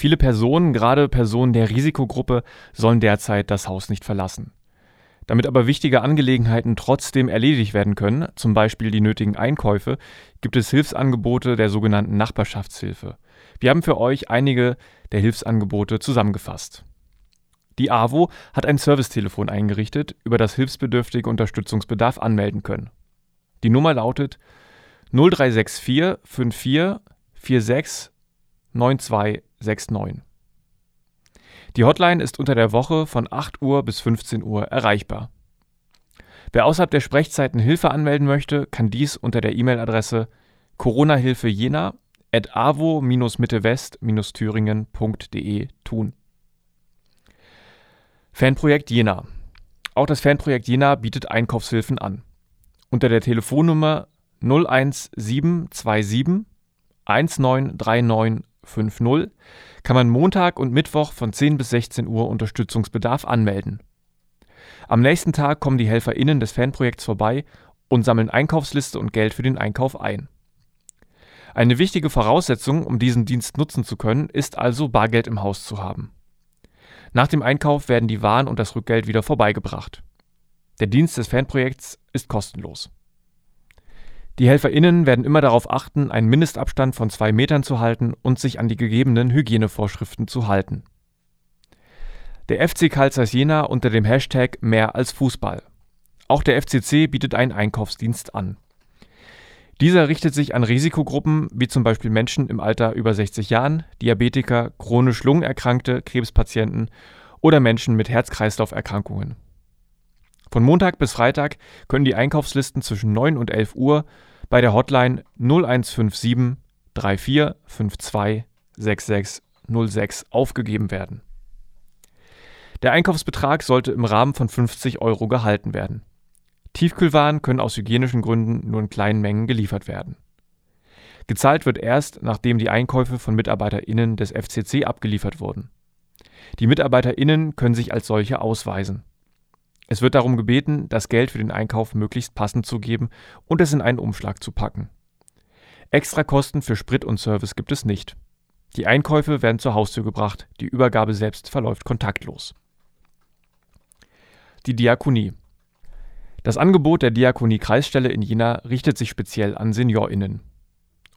Viele Personen, gerade Personen der Risikogruppe, sollen derzeit das Haus nicht verlassen. Damit aber wichtige Angelegenheiten trotzdem erledigt werden können, zum Beispiel die nötigen Einkäufe, gibt es Hilfsangebote der sogenannten Nachbarschaftshilfe. Wir haben für euch einige der Hilfsangebote zusammengefasst. Die AWO hat ein Servicetelefon eingerichtet, über das Hilfsbedürftige Unterstützungsbedarf anmelden können. Die Nummer lautet 0364 54 46 9269. Die Hotline ist unter der Woche von 8 Uhr bis 15 Uhr erreichbar. Wer außerhalb der Sprechzeiten Hilfe anmelden möchte, kann dies unter der E-Mail-Adresse coronahilfe jena at avo-mittewest-thüringen.de tun. Fanprojekt Jena. Auch das Fanprojekt Jena bietet Einkaufshilfen an. Unter der Telefonnummer 01727 193950 kann man Montag und Mittwoch von 10 bis 16 Uhr Unterstützungsbedarf anmelden. Am nächsten Tag kommen die HelferInnen des Fanprojekts vorbei und sammeln Einkaufsliste und Geld für den Einkauf ein. Eine wichtige Voraussetzung, um diesen Dienst nutzen zu können, ist also Bargeld im Haus zu haben. Nach dem Einkauf werden die Waren und das Rückgeld wieder vorbeigebracht. Der Dienst des Fanprojekts ist kostenlos. Die HelferInnen werden immer darauf achten, einen Mindestabstand von zwei Metern zu halten und sich an die gegebenen Hygienevorschriften zu halten. Der FC Karl Jena unter dem Hashtag Mehr als Fußball. Auch der FCC bietet einen Einkaufsdienst an. Dieser richtet sich an Risikogruppen wie zum Beispiel Menschen im Alter über 60 Jahren, Diabetiker, chronisch Lungenerkrankte, Krebspatienten oder Menschen mit Herz-Kreislauf-Erkrankungen. Von Montag bis Freitag können die Einkaufslisten zwischen 9 und 11 Uhr bei der Hotline 0157 3452 6606 aufgegeben werden. Der Einkaufsbetrag sollte im Rahmen von 50 Euro gehalten werden. Tiefkühlwaren können aus hygienischen Gründen nur in kleinen Mengen geliefert werden. Gezahlt wird erst, nachdem die Einkäufe von MitarbeiterInnen des FCC abgeliefert wurden. Die MitarbeiterInnen können sich als solche ausweisen. Es wird darum gebeten, das Geld für den Einkauf möglichst passend zu geben und es in einen Umschlag zu packen. Extra Kosten für Sprit und Service gibt es nicht. Die Einkäufe werden zur Haustür gebracht, die Übergabe selbst verläuft kontaktlos. Die Diakonie. Das Angebot der Diakonie-Kreisstelle in Jena richtet sich speziell an SeniorInnen.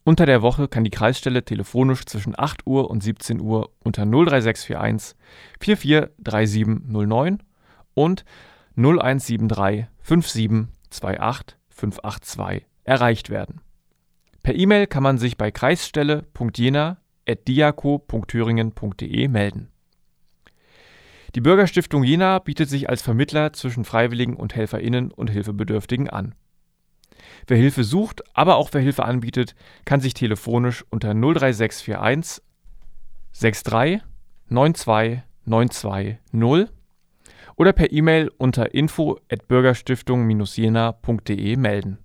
Unter der Woche kann die Kreisstelle telefonisch zwischen 8 Uhr und 17 Uhr unter 03641 443709 und 0173 57 28 582 erreicht werden. Per E-Mail kann man sich bei kreisstelle.jena.diako.thüringen.de melden. Die Bürgerstiftung Jena bietet sich als Vermittler zwischen Freiwilligen und HelferInnen und Hilfebedürftigen an. Wer Hilfe sucht, aber auch wer Hilfe anbietet, kann sich telefonisch unter 03641 63 92 920 oder per E-Mail unter info@bürgerstiftung-jena.de melden